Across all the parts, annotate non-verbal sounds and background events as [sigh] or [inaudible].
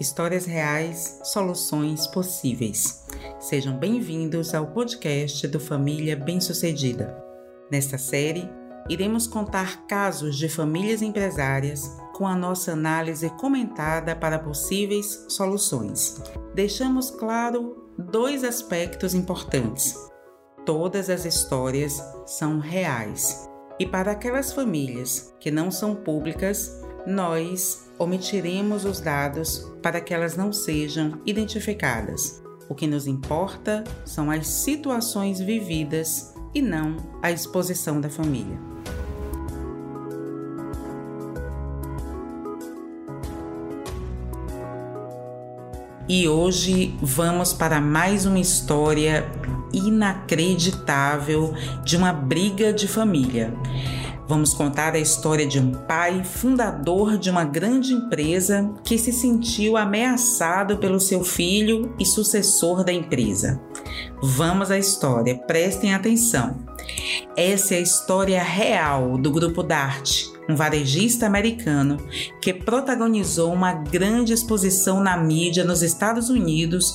Histórias reais, soluções possíveis. Sejam bem-vindos ao podcast do Família Bem-Sucedida. Nesta série, iremos contar casos de famílias empresárias com a nossa análise comentada para possíveis soluções. Deixamos claro dois aspectos importantes. Todas as histórias são reais. E para aquelas famílias que não são públicas, nós omitiremos os dados para que elas não sejam identificadas. O que nos importa são as situações vividas e não a exposição da família. E hoje vamos para mais uma história inacreditável de uma briga de família. Vamos contar a história de um pai fundador de uma grande empresa que se sentiu ameaçado pelo seu filho e sucessor da empresa. Vamos à história, prestem atenção. Essa é a história real do Grupo Dart, um varejista americano que protagonizou uma grande exposição na mídia nos Estados Unidos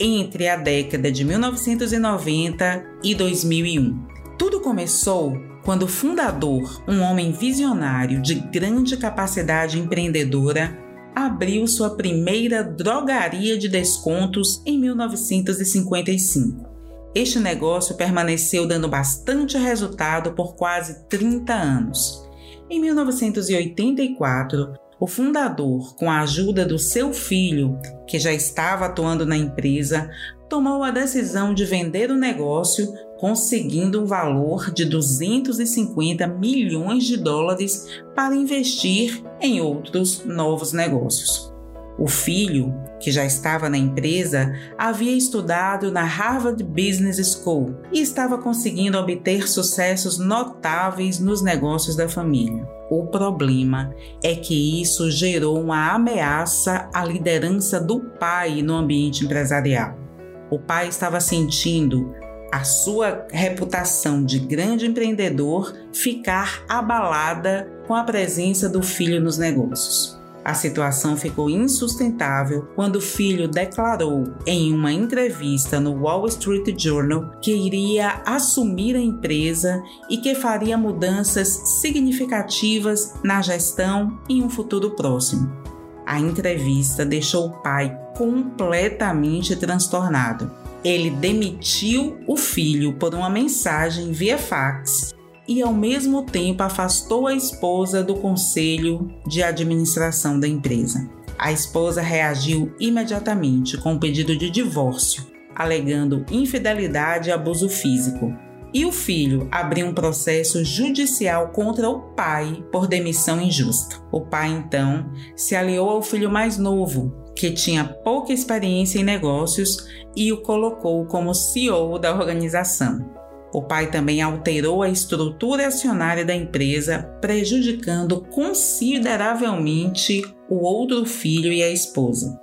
entre a década de 1990 e 2001. Tudo começou quando o fundador, um homem visionário de grande capacidade empreendedora, abriu sua primeira drogaria de descontos em 1955. Este negócio permaneceu dando bastante resultado por quase 30 anos. Em 1984, o fundador, com a ajuda do seu filho, que já estava atuando na empresa, tomou a decisão de vender o negócio, conseguindo um valor de 250 milhões de dólares para investir em outros novos negócios. O filho, que já estava na empresa, havia estudado na Harvard Business School e estava conseguindo obter sucessos notáveis nos negócios da família. O problema é que isso gerou uma ameaça à liderança do pai no ambiente empresarial o pai estava sentindo a sua reputação de grande empreendedor ficar abalada com a presença do filho nos negócios. A situação ficou insustentável quando o filho declarou em uma entrevista no Wall Street Journal que iria assumir a empresa e que faria mudanças significativas na gestão em um futuro próximo. A entrevista deixou o pai completamente transtornado. Ele demitiu o filho por uma mensagem via fax e, ao mesmo tempo, afastou a esposa do conselho de administração da empresa. A esposa reagiu imediatamente com um pedido de divórcio, alegando infidelidade e abuso físico e o filho abriu um processo judicial contra o pai por demissão injusta. O pai então se aliou ao filho mais novo, que tinha pouca experiência em negócios, e o colocou como CEO da organização. O pai também alterou a estrutura acionária da empresa, prejudicando consideravelmente o outro filho e a esposa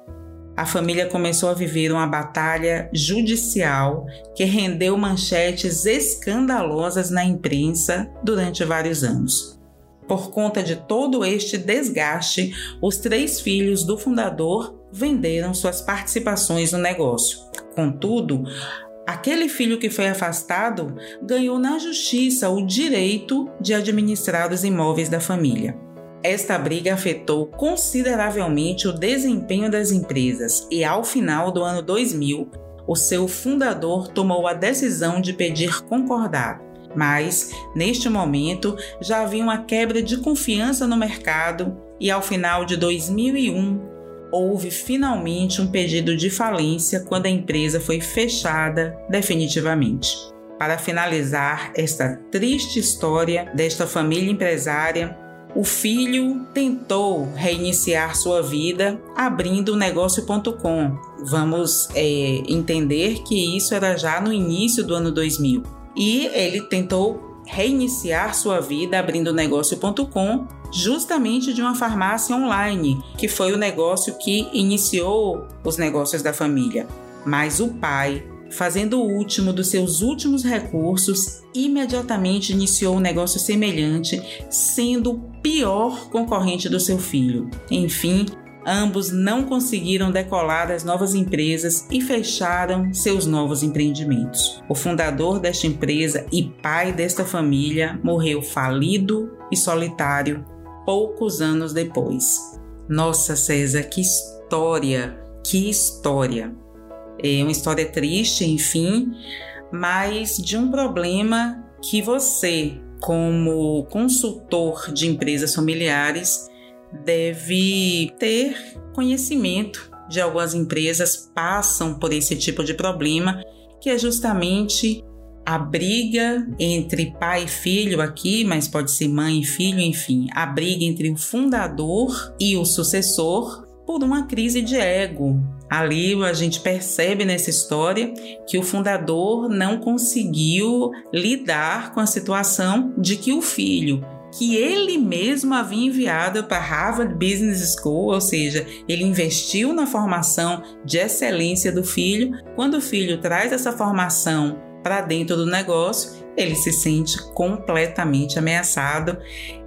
a família começou a viver uma batalha judicial que rendeu manchetes escandalosas na imprensa durante vários anos. Por conta de todo este desgaste, os três filhos do fundador venderam suas participações no negócio. Contudo, aquele filho que foi afastado ganhou na justiça o direito de administrar os imóveis da família. Esta briga afetou consideravelmente o desempenho das empresas e, ao final do ano 2000, o seu fundador tomou a decisão de pedir concordado. Mas, neste momento, já havia uma quebra de confiança no mercado e, ao final de 2001, houve finalmente um pedido de falência quando a empresa foi fechada definitivamente. Para finalizar esta triste história desta família empresária, o filho tentou reiniciar sua vida abrindo o negócio.com. Vamos é, entender que isso era já no início do ano 2000. E ele tentou reiniciar sua vida abrindo negócio.com justamente de uma farmácia online, que foi o negócio que iniciou os negócios da família. Mas o pai fazendo o último dos seus últimos recursos, imediatamente iniciou um negócio semelhante, sendo o pior concorrente do seu filho. Enfim, ambos não conseguiram decolar as novas empresas e fecharam seus novos empreendimentos. O fundador desta empresa e pai desta família morreu falido e solitário poucos anos depois. Nossa, César, que história! Que história! É uma história triste, enfim, mas de um problema que você, como consultor de empresas familiares, deve ter conhecimento de algumas empresas passam por esse tipo de problema, que é justamente a briga entre pai e filho aqui, mas pode ser mãe e filho, enfim, a briga entre o fundador e o sucessor por uma crise de ego. Ali a gente percebe nessa história que o fundador não conseguiu lidar com a situação de que o filho que ele mesmo havia enviado para Harvard Business School, ou seja, ele investiu na formação de excelência do filho. Quando o filho traz essa formação para dentro do negócio, ele se sente completamente ameaçado.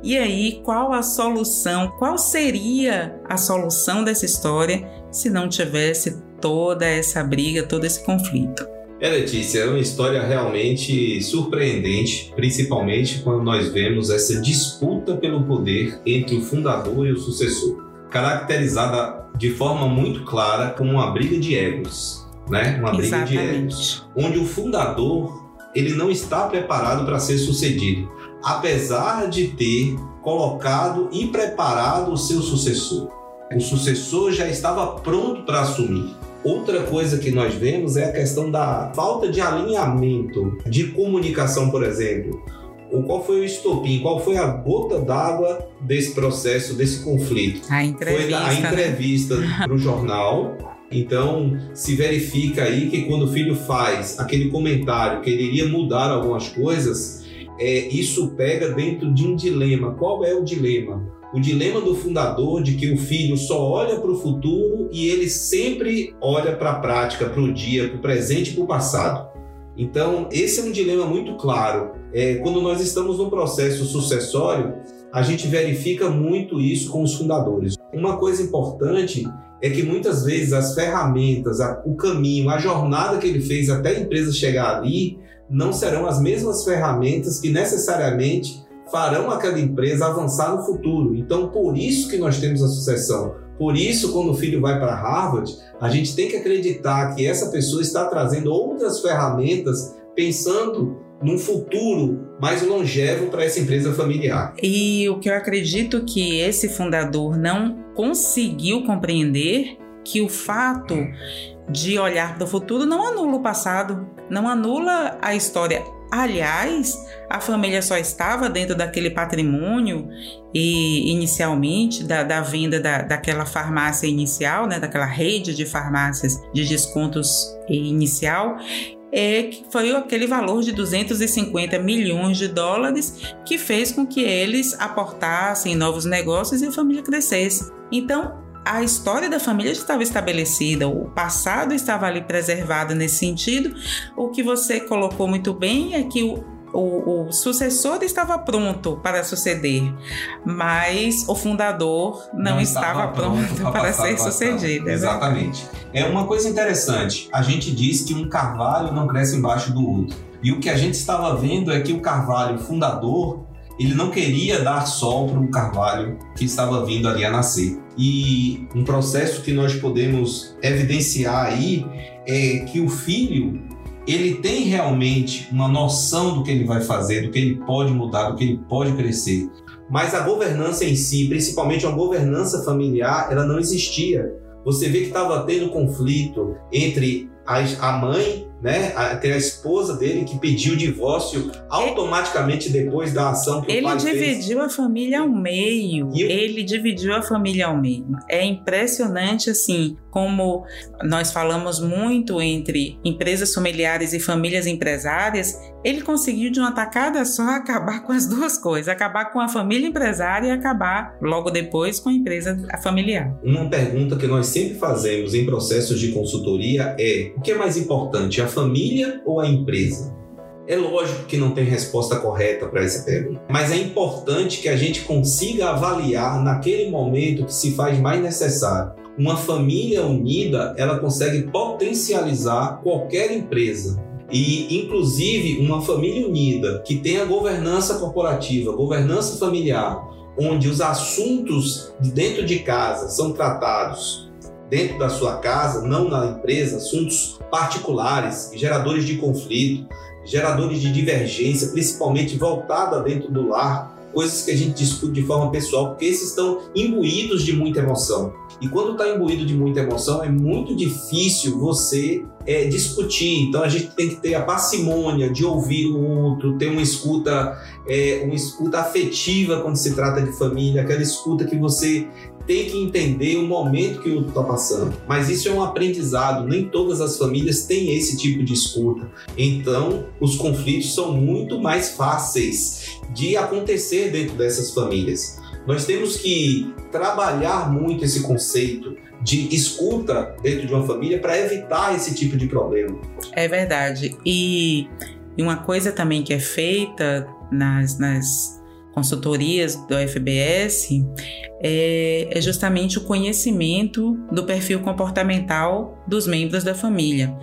E aí, qual a solução? Qual seria a solução dessa história se não tivesse toda essa briga, todo esse conflito? É, Letícia, é uma história realmente surpreendente, principalmente quando nós vemos essa disputa pelo poder entre o fundador e o sucessor, caracterizada de forma muito clara como uma briga de egos, né? Uma briga Exatamente. de egos, onde o fundador ele não está preparado para ser sucedido, apesar de ter colocado e preparado o seu sucessor. O sucessor já estava pronto para assumir Outra coisa que nós vemos é a questão da falta de alinhamento de comunicação, por exemplo. O qual foi o estopim? Qual foi a gota d'água desse processo, desse conflito? A entrevista. Foi a né? entrevista né? para [laughs] o jornal. Então, se verifica aí que quando o filho faz aquele comentário que ele iria mudar algumas coisas, é, isso pega dentro de um dilema. Qual é o dilema? o dilema do fundador de que o filho só olha para o futuro e ele sempre olha para a prática, para o dia, para o presente e para o passado. Então, esse é um dilema muito claro. É, quando nós estamos num processo sucessório, a gente verifica muito isso com os fundadores. Uma coisa importante é que muitas vezes as ferramentas, a, o caminho, a jornada que ele fez até a empresa chegar ali, não serão as mesmas ferramentas que necessariamente farão aquela empresa avançar no futuro. Então, por isso que nós temos a sucessão. Por isso, quando o filho vai para Harvard, a gente tem que acreditar que essa pessoa está trazendo outras ferramentas pensando num futuro mais longevo para essa empresa familiar. E o que eu acredito que esse fundador não conseguiu compreender que o fato de olhar para o futuro não anula o passado, não anula a história Aliás, a família só estava dentro daquele patrimônio e inicialmente da, da venda da, daquela farmácia inicial, né, daquela rede de farmácias de descontos inicial, é foi aquele valor de 250 milhões de dólares que fez com que eles aportassem novos negócios e a família crescesse. Então, a história da família já estava estabelecida, o passado estava ali preservado nesse sentido. O que você colocou muito bem é que o, o, o, sucessor estava pronto para suceder, mas o fundador não, não estava, pronto, pronto [laughs] para ser sucedido. Exatamente. É uma coisa interessante. A gente diz que um carvalho não cresce embaixo do outro. E o que a gente estava vendo é que o carvalho fundador ele não queria dar sol para um carvalho que estava vindo ali a nascer. E um processo que nós podemos evidenciar aí é que o filho ele tem realmente uma noção do que ele vai fazer, do que ele pode mudar, do que ele pode crescer. Mas a governança em si, principalmente a governança familiar, ela não existia. Você vê que estava tendo conflito entre a mãe né? Tem a esposa dele que pediu o divórcio automaticamente depois da ação que ele o pai fez. Ele dividiu a família ao meio. Ele dividiu a família ao meio. É impressionante assim como nós falamos muito entre empresas familiares e famílias empresárias, ele conseguiu de uma tacada só acabar com as duas coisas, acabar com a família empresária e acabar logo depois com a empresa familiar. Uma pergunta que nós sempre fazemos em processos de consultoria é: o que é mais importante, a família ou a empresa? É lógico que não tem resposta correta para essa pergunta, mas é importante que a gente consiga avaliar naquele momento que se faz mais necessário. Uma família unida, ela consegue potencializar qualquer empresa. E, inclusive, uma família unida que tenha governança corporativa, governança familiar, onde os assuntos de dentro de casa são tratados dentro da sua casa, não na empresa, assuntos particulares, geradores de conflito, geradores de divergência, principalmente voltada dentro do lar, coisas que a gente discute de forma pessoal, porque esses estão imbuídos de muita emoção. E quando está imbuído de muita emoção, é muito difícil você é, discutir. Então a gente tem que ter a parcimônia de ouvir o outro, ter uma escuta, é, uma escuta afetiva quando se trata de família, aquela escuta que você tem que entender o momento que o outro está passando. Mas isso é um aprendizado, nem todas as famílias têm esse tipo de escuta. Então, os conflitos são muito mais fáceis de acontecer dentro dessas famílias. Nós temos que trabalhar muito esse conceito de escuta dentro de uma família para evitar esse tipo de problema. É verdade. E, uma coisa também que é feita nas, nas consultorias do FBS é, é, justamente o conhecimento do perfil comportamental dos membros da família.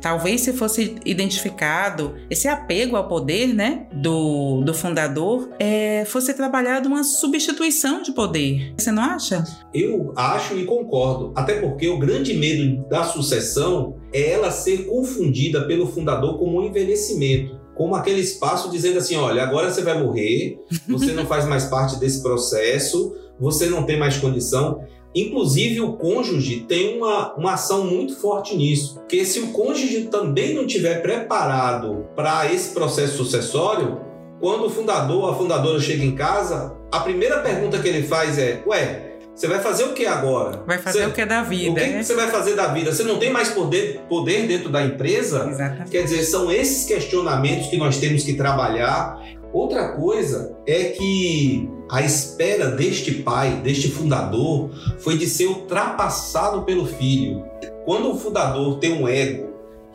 Talvez se fosse identificado esse apego ao poder né, do, do fundador, é, fosse trabalhado uma substituição de poder. Você não acha? Eu acho e concordo. Até porque o grande medo da sucessão é ela ser confundida pelo fundador como um envelhecimento como aquele espaço dizendo assim: olha, agora você vai morrer, você não faz mais parte desse processo, você não tem mais condição. Inclusive, o cônjuge tem uma, uma ação muito forte nisso. Porque se o cônjuge também não estiver preparado para esse processo sucessório, quando o fundador, a fundadora chega em casa, a primeira pergunta que ele faz é: Ué, você vai fazer o que agora? Vai fazer você, o que da vida. O que, é? você vai fazer da vida? Você não tem mais poder, poder dentro da empresa? Exatamente. Quer dizer, são esses questionamentos que nós temos que trabalhar. Outra coisa é que a espera deste pai, deste fundador, foi de ser ultrapassado pelo filho. Quando o fundador tem um ego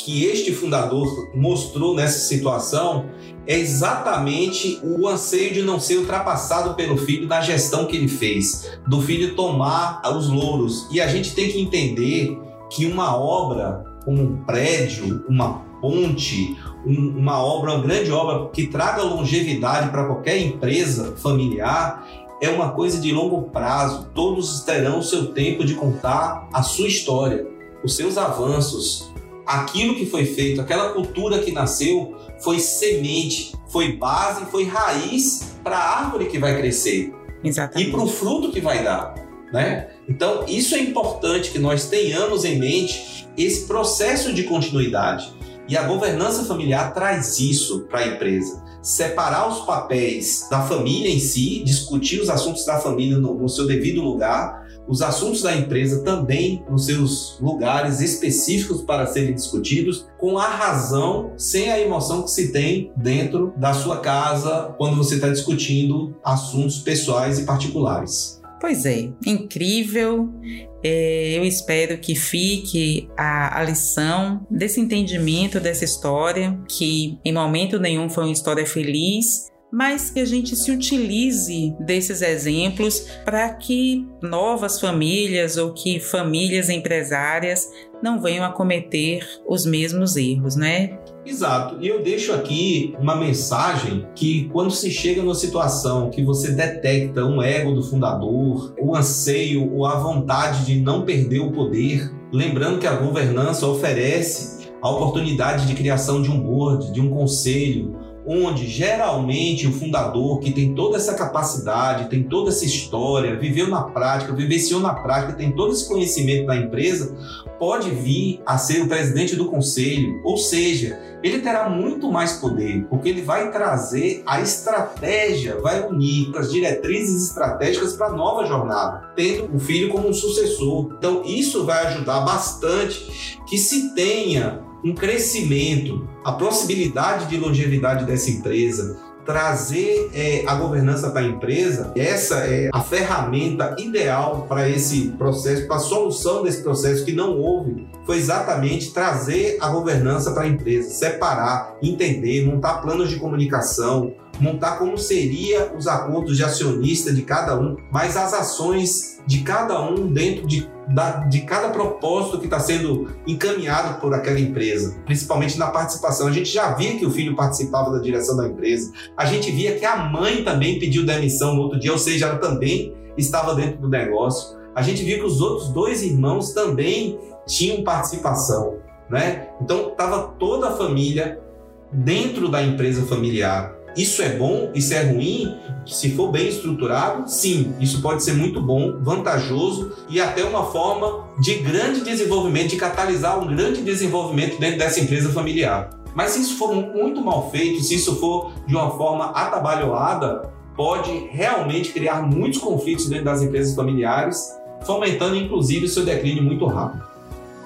que este fundador mostrou nessa situação, é exatamente o anseio de não ser ultrapassado pelo filho na gestão que ele fez, do filho tomar os louros. E a gente tem que entender que uma obra, como um prédio, uma ponte, um, uma obra, uma grande obra que traga longevidade para qualquer empresa familiar, é uma coisa de longo prazo. Todos terão o seu tempo de contar a sua história, os seus avanços, aquilo que foi feito, aquela cultura que nasceu, foi semente, foi base, foi raiz para a árvore que vai crescer Exatamente. e para o fruto que vai dar. Né? Então, isso é importante que nós tenhamos em mente esse processo de continuidade. E a governança familiar traz isso para a empresa. Separar os papéis da família em si, discutir os assuntos da família no, no seu devido lugar, os assuntos da empresa também nos seus lugares específicos para serem discutidos, com a razão, sem a emoção que se tem dentro da sua casa quando você está discutindo assuntos pessoais e particulares. Pois é, incrível. É, eu espero que fique a, a, lição desse entendimento dessa história, que em momento nenhum foi uma história feliz, mas que a gente se utilize desses exemplos para que novas famílias ou que famílias empresárias não venham a cometer os mesmos erros, né? Exato. E eu deixo aqui uma mensagem que quando se chega numa situação que você detecta um ego do fundador, o anseio ou a vontade de não perder o poder, lembrando que a governança oferece a oportunidade de criação de um board, de um conselho, onde geralmente o fundador, que tem toda essa capacidade, tem toda essa história, viveu na prática, vivenciou na prática, tem todo esse conhecimento da empresa, pode vir a ser o presidente do conselho, ou seja, ele terá muito mais poder, porque ele vai trazer a estratégia, vai unir as diretrizes estratégicas para a nova jornada, tendo o filho como um sucessor. Então, isso vai ajudar bastante que se tenha um crescimento, a possibilidade de longevidade dessa empresa trazer é, a governança para a empresa, essa é a ferramenta ideal para esse processo, para a solução desse processo que não houve, foi exatamente trazer a governança para a empresa, separar, entender, montar planos de comunicação, montar como seria os acordos de acionista de cada um, mas as ações de cada um dentro de, da, de cada propósito que está sendo encaminhado por aquela empresa, principalmente na participação. A gente já via que o filho participava da direção da empresa, a gente via que a mãe também pediu demissão no outro dia, ou seja, ela também estava dentro do negócio. A gente viu que os outros dois irmãos também tinham participação, né? Então estava toda a família dentro da empresa familiar. Isso é bom, isso é ruim. Se for bem estruturado, sim, isso pode ser muito bom, vantajoso e até uma forma de grande desenvolvimento, de catalisar um grande desenvolvimento dentro dessa empresa familiar. Mas se isso for muito mal feito, se isso for de uma forma atabalhoada, pode realmente criar muitos conflitos dentro das empresas familiares, fomentando inclusive o seu declínio muito rápido.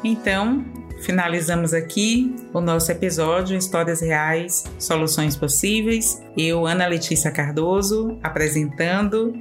Então, Finalizamos aqui o nosso episódio Histórias Reais, Soluções Possíveis. Eu, Ana Letícia Cardoso, apresentando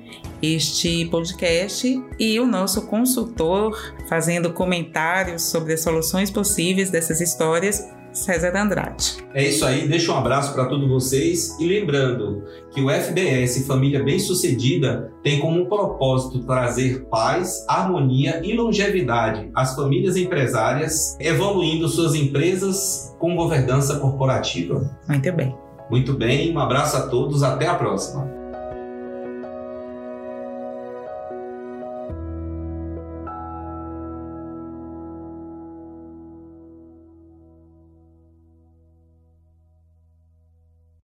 este podcast e o nosso consultor fazendo comentários sobre as soluções possíveis dessas histórias, César Andrade. É isso aí, deixa um abraço para todos vocês e lembrando que o FBS Família Bem-Sucedida tem como propósito trazer paz, harmonia e longevidade às famílias empresárias, evoluindo suas empresas com governança corporativa. Muito bem. Muito bem, um abraço a todos, até a próxima.